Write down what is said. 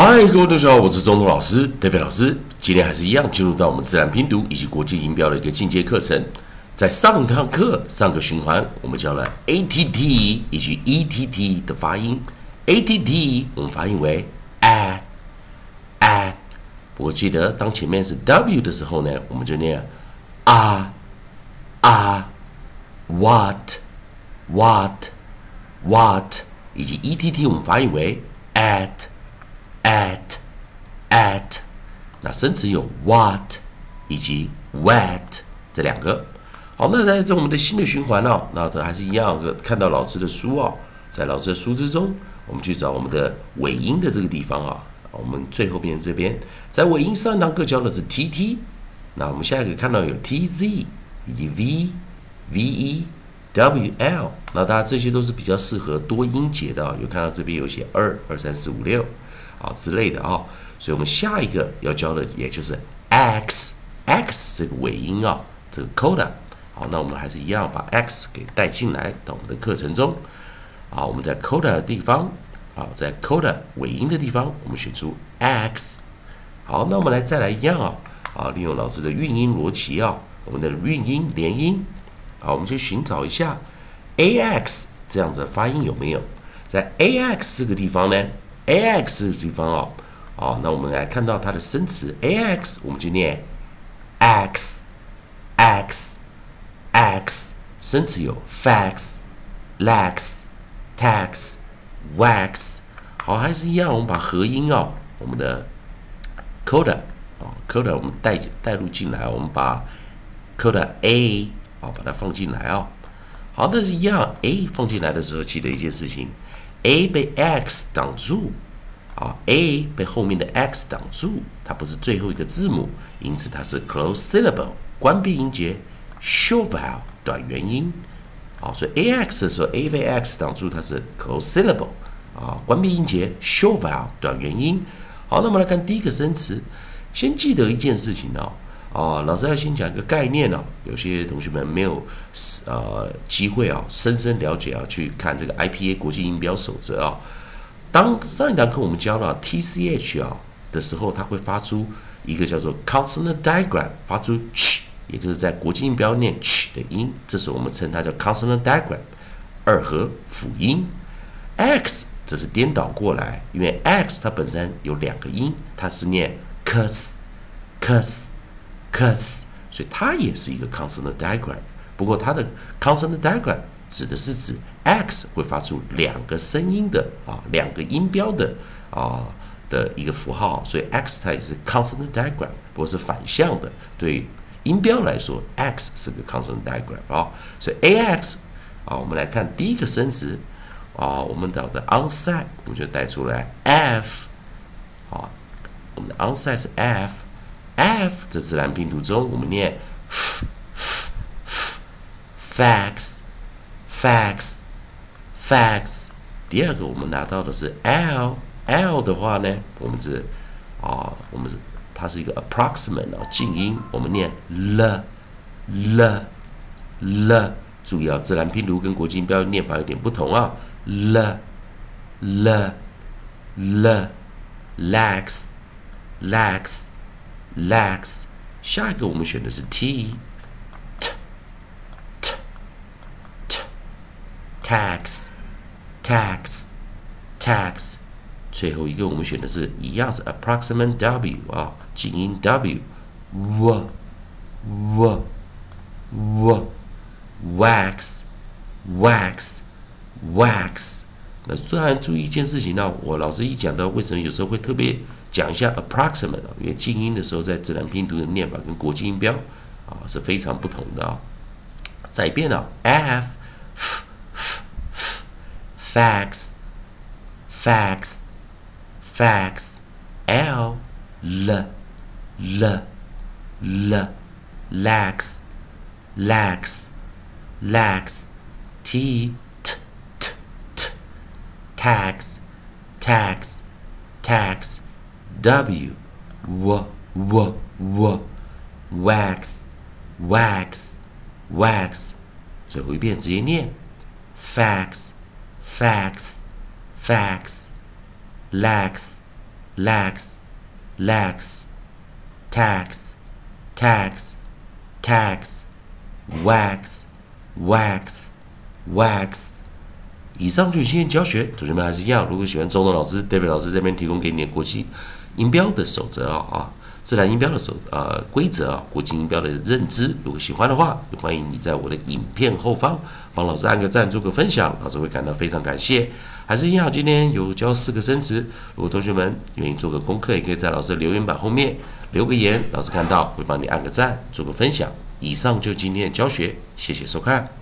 嗨，各位同学好，我是中通老师，David 老师。今天还是一样，进入到我们自然拼读以及国际音标的一个进阶课程。在上堂课上个循环，我们教了 a t t 以及 e t t 的发音。a t t 我们发音为 a a，不过记得当前面是 w 的时候呢，我们就念啊啊 what what what，以及 e t t 我们发音为 at。At at，那生词有 what 以及 wet 这两个。好，那在这我们的新的循环哦，那都还是一样，看到老师的书哦，在老师的书之中，我们去找我们的尾音的这个地方啊。我们最后边这边，在尾音上堂课教的是 tt，那我们下一个看到有 tz 以及 v ve wl，那大家这些都是比较适合多音节的啊。有看到这边有写二二三四五六。啊之类的啊，所以我们下一个要教的也就是 x x 这个尾音啊，这个 coda。好，那我们还是一样把 x 给带进来到我们的课程中。啊，我们在 coda 的地方，啊，在 coda 尾音的地方，我们选出 x。好，那我们来再来一样啊，啊，利用老师的韵音逻辑啊，我们的韵音连音。好，我们去寻找一下 ax 这样子的发音有没有在 ax 这个地方呢？a x 这个地方哦，哦，那我们来看到它的生词 a x，我们就念 x x x，生词有 fax lax tax wax，好，还是一样，我们把合音哦，我们的 coda 啊 coda 我们带带入进来，我们把 coda a 啊把它放进来啊，好，那是一样 a 放进来的时候，记得一件事情。A 被 x 挡住，啊，a 被后面的 x 挡住，它不是最后一个字母，因此它是 close syllable 关闭音节，short vowel 短元音，啊，所以 a x 的时候 a 被 x 挡住，它是 close syllable 啊，关闭音节，short vowel 短元音。好，那么来看第一个生词，先记得一件事情哦。哦，老师要先讲一个概念哦，有些同学们没有呃机会啊，深深了解啊，去看这个 IPA 国际音标守则啊。当上一堂课我们教了 TCH 啊的时候，它会发出一个叫做 consonant diagram，发出 ch，也就是在国际音标念 ch 的音，这是我们称它叫 consonant diagram，二合辅音。X 则是颠倒过来，因为 X 它本身有两个音，它是念 cus，cus。Cause，所以它也是一个 consonant diagram。不过它的 consonant diagram 指的是指 x 会发出两个声音的啊，两个音标的啊的一个符号，所以 x 它也是 consonant diagram，不过是反向的。对音标来说，x 是个 consonant diagram 啊。所以 ax 啊，我们来看第一个生词啊，我们找的 onside，我们就带出来 f 啊，我们的 onside 是 f。F 在自然拼读中，我们念 f f f，fax fax fax。第二个我们拿到的是 l l 的话呢，我们是啊，我们是它是一个 approximate 啊，静音，我们念 l l l。注意啊，自然拼读跟国际音标念法有点不同啊，l l l lax lax。lax，下一个我们选的是 t，t，t，tax，tax，tax，最后一个我们选的是一样是 approximate w 啊，静音 w，w，w，wax，wax，wax。那当然注意一件事情呢，我老师一讲到为什么有时候会特别。讲一下 approximate 因为静音的时候，在自然拼读的念法跟国际音标啊是非常不同的啊。再一遍啊，f f f fax fax fax l l l l lax lax lax t t t t tax tax tax W W W W wax wax wax 最后一遍直接念 fax fax fax lax lax, lax, tax, tax, tax, wax, wax, wax。以上就是今天教学，同学们还是一样。如果喜欢中东老师、David 老师这边提供给你的国际音标的守则啊啊，自然音标的守呃规则啊，国际音标的认知，如果喜欢的话，欢迎你在我的影片后方帮老师按个赞，做个分享，老师会感到非常感谢。还是一样，今天有教四个生词，如果同学们愿意做个功课，也可以在老师的留言板后面留个言，老师看到会帮你按个赞，做个分享。以上就今天的教学，谢谢收看。